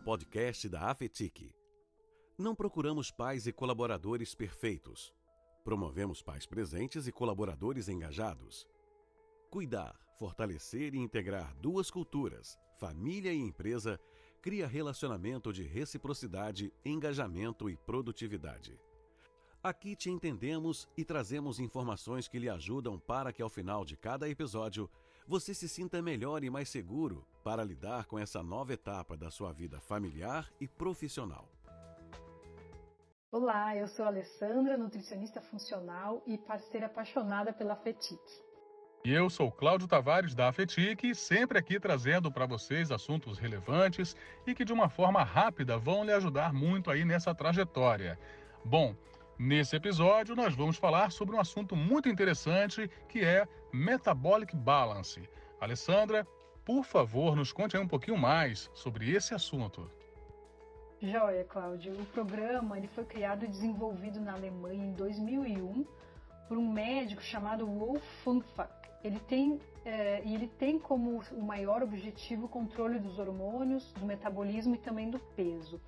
ao podcast da Afetic. Não procuramos pais e colaboradores perfeitos. Promovemos pais presentes e colaboradores engajados. Cuidar, fortalecer e integrar duas culturas, família e empresa, cria relacionamento de reciprocidade, engajamento e produtividade. Aqui te entendemos e trazemos informações que lhe ajudam para que ao final de cada episódio você se sinta melhor e mais seguro para lidar com essa nova etapa da sua vida familiar e profissional. Olá, eu sou a Alessandra, nutricionista funcional e parceira apaixonada pela FETIC. E eu sou Cláudio Tavares da Afetic, sempre aqui trazendo para vocês assuntos relevantes e que de uma forma rápida vão lhe ajudar muito aí nessa trajetória. Bom, Nesse episódio, nós vamos falar sobre um assunto muito interessante que é Metabolic Balance. Alessandra, por favor, nos conte um pouquinho mais sobre esse assunto. Joia, Cláudio. O programa ele foi criado e desenvolvido na Alemanha em 2001 por um médico chamado Wolf Funfak. Ele tem, é, ele tem como o maior objetivo o controle dos hormônios, do metabolismo e também do peso.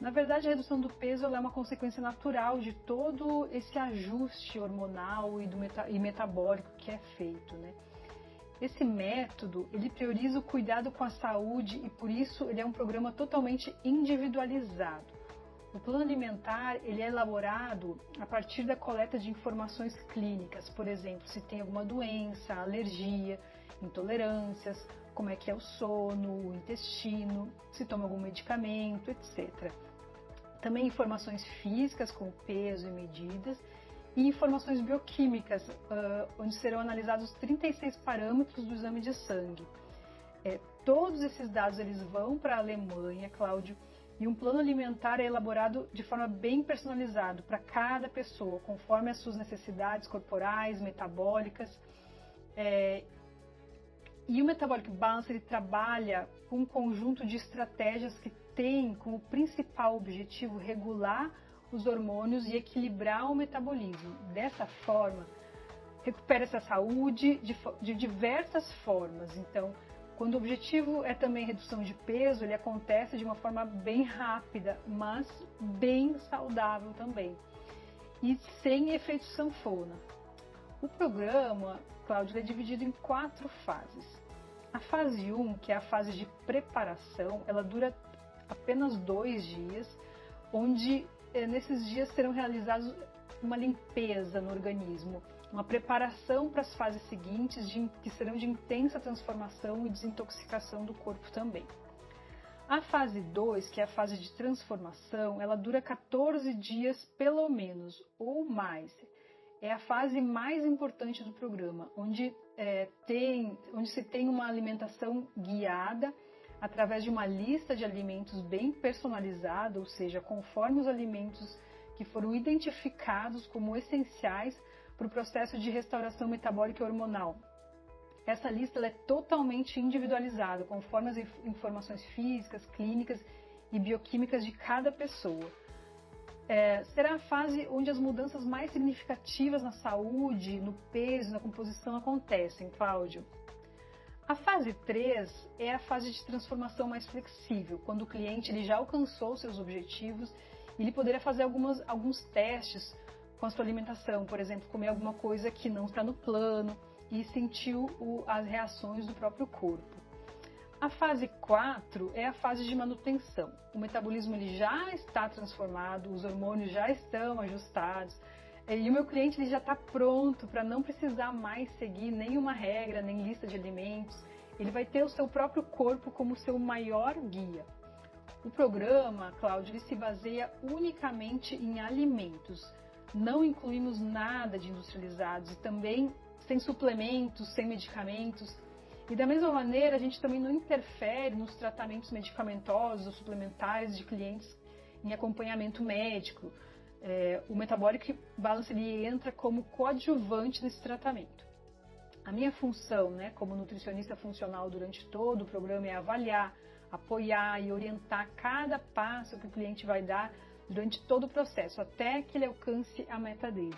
Na verdade, a redução do peso é uma consequência natural de todo esse ajuste hormonal e, meta e metabólico que é feito, né? Esse método, ele prioriza o cuidado com a saúde e por isso ele é um programa totalmente individualizado. O plano alimentar, ele é elaborado a partir da coleta de informações clínicas, por exemplo, se tem alguma doença, alergia, intolerâncias, como é que é o sono, o intestino, se toma algum medicamento, etc. Também informações físicas com peso e medidas e informações bioquímicas, uh, onde serão analisados 36 parâmetros do exame de sangue. É, todos esses dados eles vão para a Alemanha, Cláudio, e um plano alimentar é elaborado de forma bem personalizado para cada pessoa, conforme as suas necessidades corporais, metabólicas. É, e o Metabolic Balance ele trabalha com um conjunto de estratégias que tem como principal objetivo regular os hormônios e equilibrar o metabolismo. Dessa forma, recupera essa saúde de, de diversas formas. Então, quando o objetivo é também redução de peso, ele acontece de uma forma bem rápida, mas bem saudável também. E sem efeito sanfona. O programa, Cláudio, é dividido em quatro fases. A fase 1, que é a fase de preparação, ela dura apenas dois dias, onde eh, nesses dias serão realizados uma limpeza no organismo, uma preparação para as fases seguintes, de, que serão de intensa transformação e desintoxicação do corpo também. A fase 2, que é a fase de transformação, ela dura 14 dias pelo menos, ou mais é a fase mais importante do programa, onde, é, tem, onde se tem uma alimentação guiada através de uma lista de alimentos bem personalizada, ou seja, conforme os alimentos que foram identificados como essenciais para o processo de restauração metabólica e hormonal. Essa lista é totalmente individualizada, conforme as informações físicas, clínicas e bioquímicas de cada pessoa é, será a fase onde as mudanças mais significativas na saúde, no peso, na composição acontecem, Cláudio. A fase 3 é a fase de transformação mais flexível, quando o cliente ele já alcançou seus objetivos e ele poderia fazer algumas, alguns testes com a sua alimentação, por exemplo, comer alguma coisa que não está no plano e sentiu o, as reações do próprio corpo. A fase 4 é a fase de manutenção. O metabolismo ele já está transformado, os hormônios já estão ajustados e o meu cliente ele já está pronto para não precisar mais seguir nenhuma regra, nem lista de alimentos. Ele vai ter o seu próprio corpo como seu maior guia. O programa, Cláudio, ele se baseia unicamente em alimentos. Não incluímos nada de industrializados e também sem suplementos, sem medicamentos. E da mesma maneira, a gente também não interfere nos tratamentos medicamentosos ou suplementares de clientes em acompanhamento médico. É, o Metabolic Balance ele entra como coadjuvante nesse tratamento. A minha função, né, como nutricionista funcional durante todo o programa é avaliar, apoiar e orientar cada passo que o cliente vai dar durante todo o processo, até que ele alcance a meta dele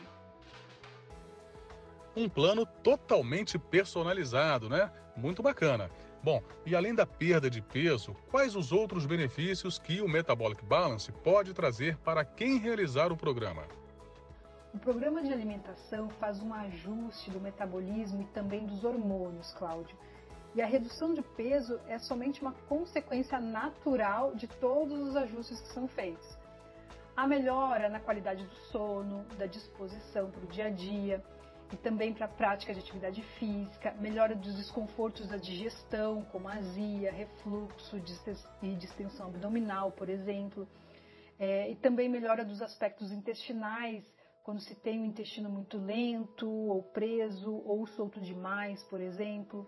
um plano totalmente personalizado, né? Muito bacana. Bom, e além da perda de peso, quais os outros benefícios que o Metabolic Balance pode trazer para quem realizar o programa? O programa de alimentação faz um ajuste do metabolismo e também dos hormônios, Cláudio. E a redução de peso é somente uma consequência natural de todos os ajustes que são feitos. A melhora na qualidade do sono, da disposição para o dia a dia, e também para a prática de atividade física, melhora dos desconfortos da digestão, como azia, refluxo e distensão abdominal, por exemplo, é, e também melhora dos aspectos intestinais, quando se tem um intestino muito lento, ou preso, ou solto demais, por exemplo.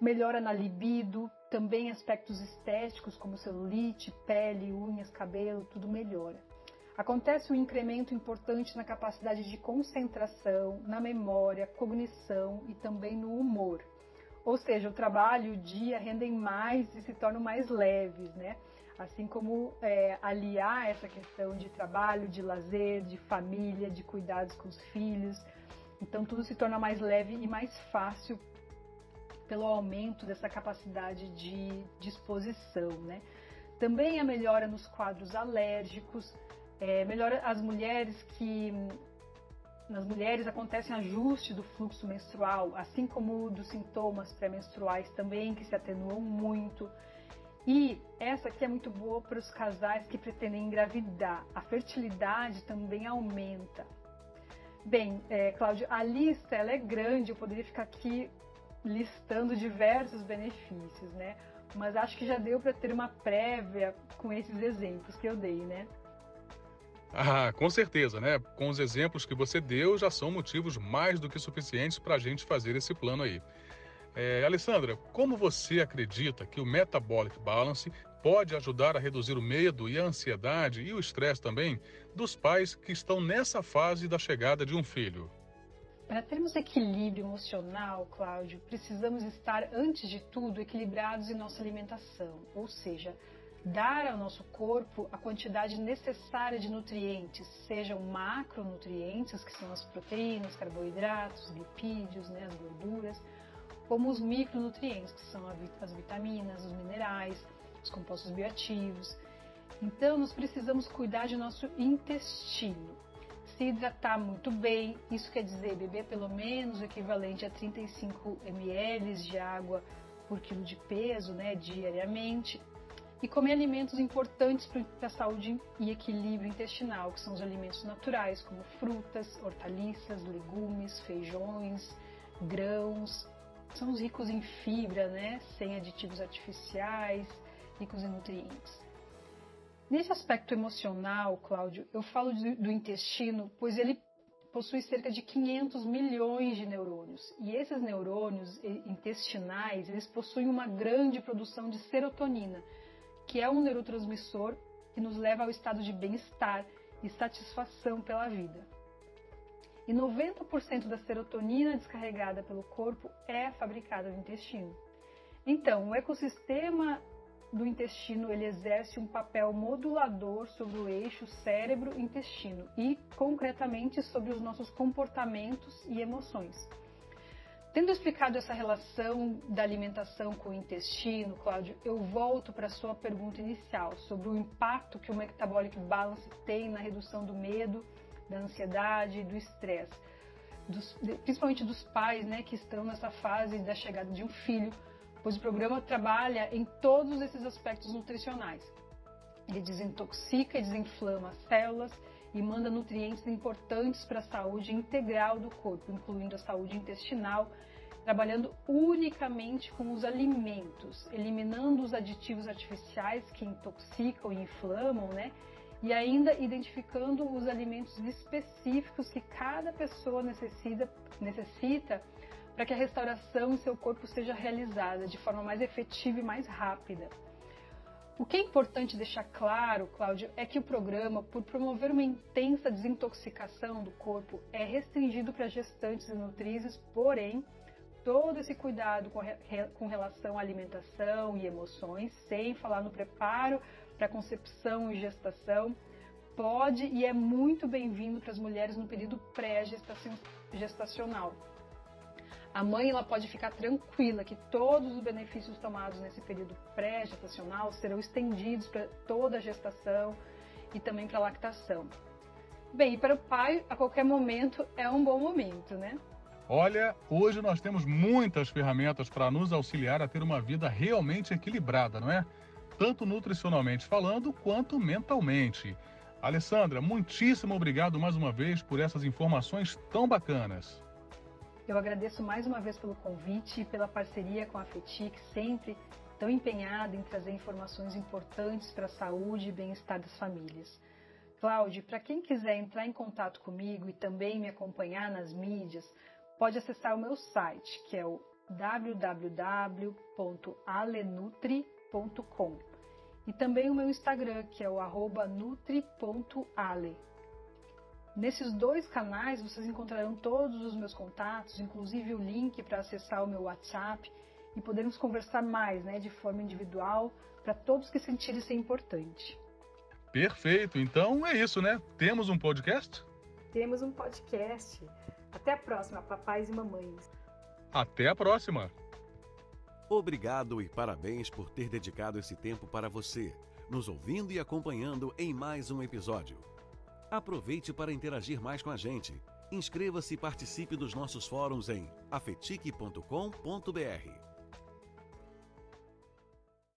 Melhora na libido, também aspectos estéticos como celulite, pele, unhas, cabelo, tudo melhora acontece um incremento importante na capacidade de concentração, na memória, cognição e também no humor. Ou seja, o trabalho o dia rendem mais e se tornam mais leves, né? Assim como é, aliar essa questão de trabalho, de lazer, de família, de cuidados com os filhos. Então tudo se torna mais leve e mais fácil pelo aumento dessa capacidade de disposição, né? Também a melhora nos quadros alérgicos, é, melhora as mulheres que nas mulheres acontecem ajuste do fluxo menstrual, assim como dos sintomas pré-menstruais também que se atenuam muito. E essa aqui é muito boa para os casais que pretendem engravidar. A fertilidade também aumenta. Bem, é, Cláudio, a lista ela é grande, eu poderia ficar aqui listando diversos benefícios, né? Mas acho que já deu para ter uma prévia com esses exemplos que eu dei, né? Ah, com certeza, né? Com os exemplos que você deu, já são motivos mais do que suficientes para a gente fazer esse plano aí. É, Alessandra, como você acredita que o Metabolic Balance pode ajudar a reduzir o medo e a ansiedade e o estresse também dos pais que estão nessa fase da chegada de um filho? Para termos equilíbrio emocional, Cláudio, precisamos estar, antes de tudo, equilibrados em nossa alimentação, ou seja, dar ao nosso corpo a quantidade necessária de nutrientes, sejam macronutrientes, que são as proteínas, carboidratos, lipídios, né, as gorduras, como os micronutrientes, que são as vitaminas, os minerais, os compostos bioativos. Então, nós precisamos cuidar de nosso intestino, se hidratar muito bem, isso quer dizer beber pelo menos o equivalente a 35 ml de água por quilo de peso, né, diariamente, e comer alimentos importantes para a saúde e equilíbrio intestinal, que são os alimentos naturais, como frutas, hortaliças, legumes, feijões, grãos. São os ricos em fibra, né? sem aditivos artificiais, ricos em nutrientes. Nesse aspecto emocional, Cláudio, eu falo do intestino, pois ele possui cerca de 500 milhões de neurônios. E esses neurônios intestinais, eles possuem uma grande produção de serotonina, que é um neurotransmissor que nos leva ao estado de bem-estar e satisfação pela vida. E 90% da serotonina descarregada pelo corpo é fabricada no intestino. Então, o ecossistema do intestino ele exerce um papel modulador sobre o eixo cérebro-intestino e, concretamente, sobre os nossos comportamentos e emoções. Tendo explicado essa relação da alimentação com o intestino, Cláudio, eu volto para a sua pergunta inicial sobre o impacto que o Metabolic Balance tem na redução do medo, da ansiedade e do estresse, principalmente dos pais né, que estão nessa fase da chegada de um filho, pois o programa trabalha em todos esses aspectos nutricionais. Ele desintoxica e desinflama as células e manda nutrientes importantes para a saúde integral do corpo, incluindo a saúde intestinal, trabalhando unicamente com os alimentos, eliminando os aditivos artificiais que intoxicam e inflamam, né? E ainda identificando os alimentos específicos que cada pessoa necessita, necessita para que a restauração em seu corpo seja realizada de forma mais efetiva e mais rápida. O que é importante deixar claro, Cláudio, é que o programa, por promover uma intensa desintoxicação do corpo, é restringido para gestantes e nutrizes, porém, todo esse cuidado com, com relação à alimentação e emoções, sem falar no preparo para concepção e gestação, pode e é muito bem-vindo para as mulheres no período pré-gestacional. A mãe ela pode ficar tranquila que todos os benefícios tomados nesse período pré-gestacional serão estendidos para toda a gestação e também para a lactação. Bem, e para o pai, a qualquer momento é um bom momento, né? Olha, hoje nós temos muitas ferramentas para nos auxiliar a ter uma vida realmente equilibrada, não é? Tanto nutricionalmente falando quanto mentalmente. Alessandra, muitíssimo obrigado mais uma vez por essas informações tão bacanas. Eu agradeço mais uma vez pelo convite e pela parceria com a FETIC, sempre tão empenhada em trazer informações importantes para a saúde e bem-estar das famílias. Cláudio, para quem quiser entrar em contato comigo e também me acompanhar nas mídias, pode acessar o meu site, que é o www.alenutri.com e também o meu Instagram, que é o nutri.ale. Nesses dois canais vocês encontrarão todos os meus contatos, inclusive o link para acessar o meu WhatsApp e podermos conversar mais, né, de forma individual, para todos que sentirem ser importante. Perfeito. Então é isso, né? Temos um podcast? Temos um podcast. Até a próxima, papais e mamães. Até a próxima. Obrigado e parabéns por ter dedicado esse tempo para você, nos ouvindo e acompanhando em mais um episódio. Aproveite para interagir mais com a gente. Inscreva-se e participe dos nossos fóruns em afetique.com.br.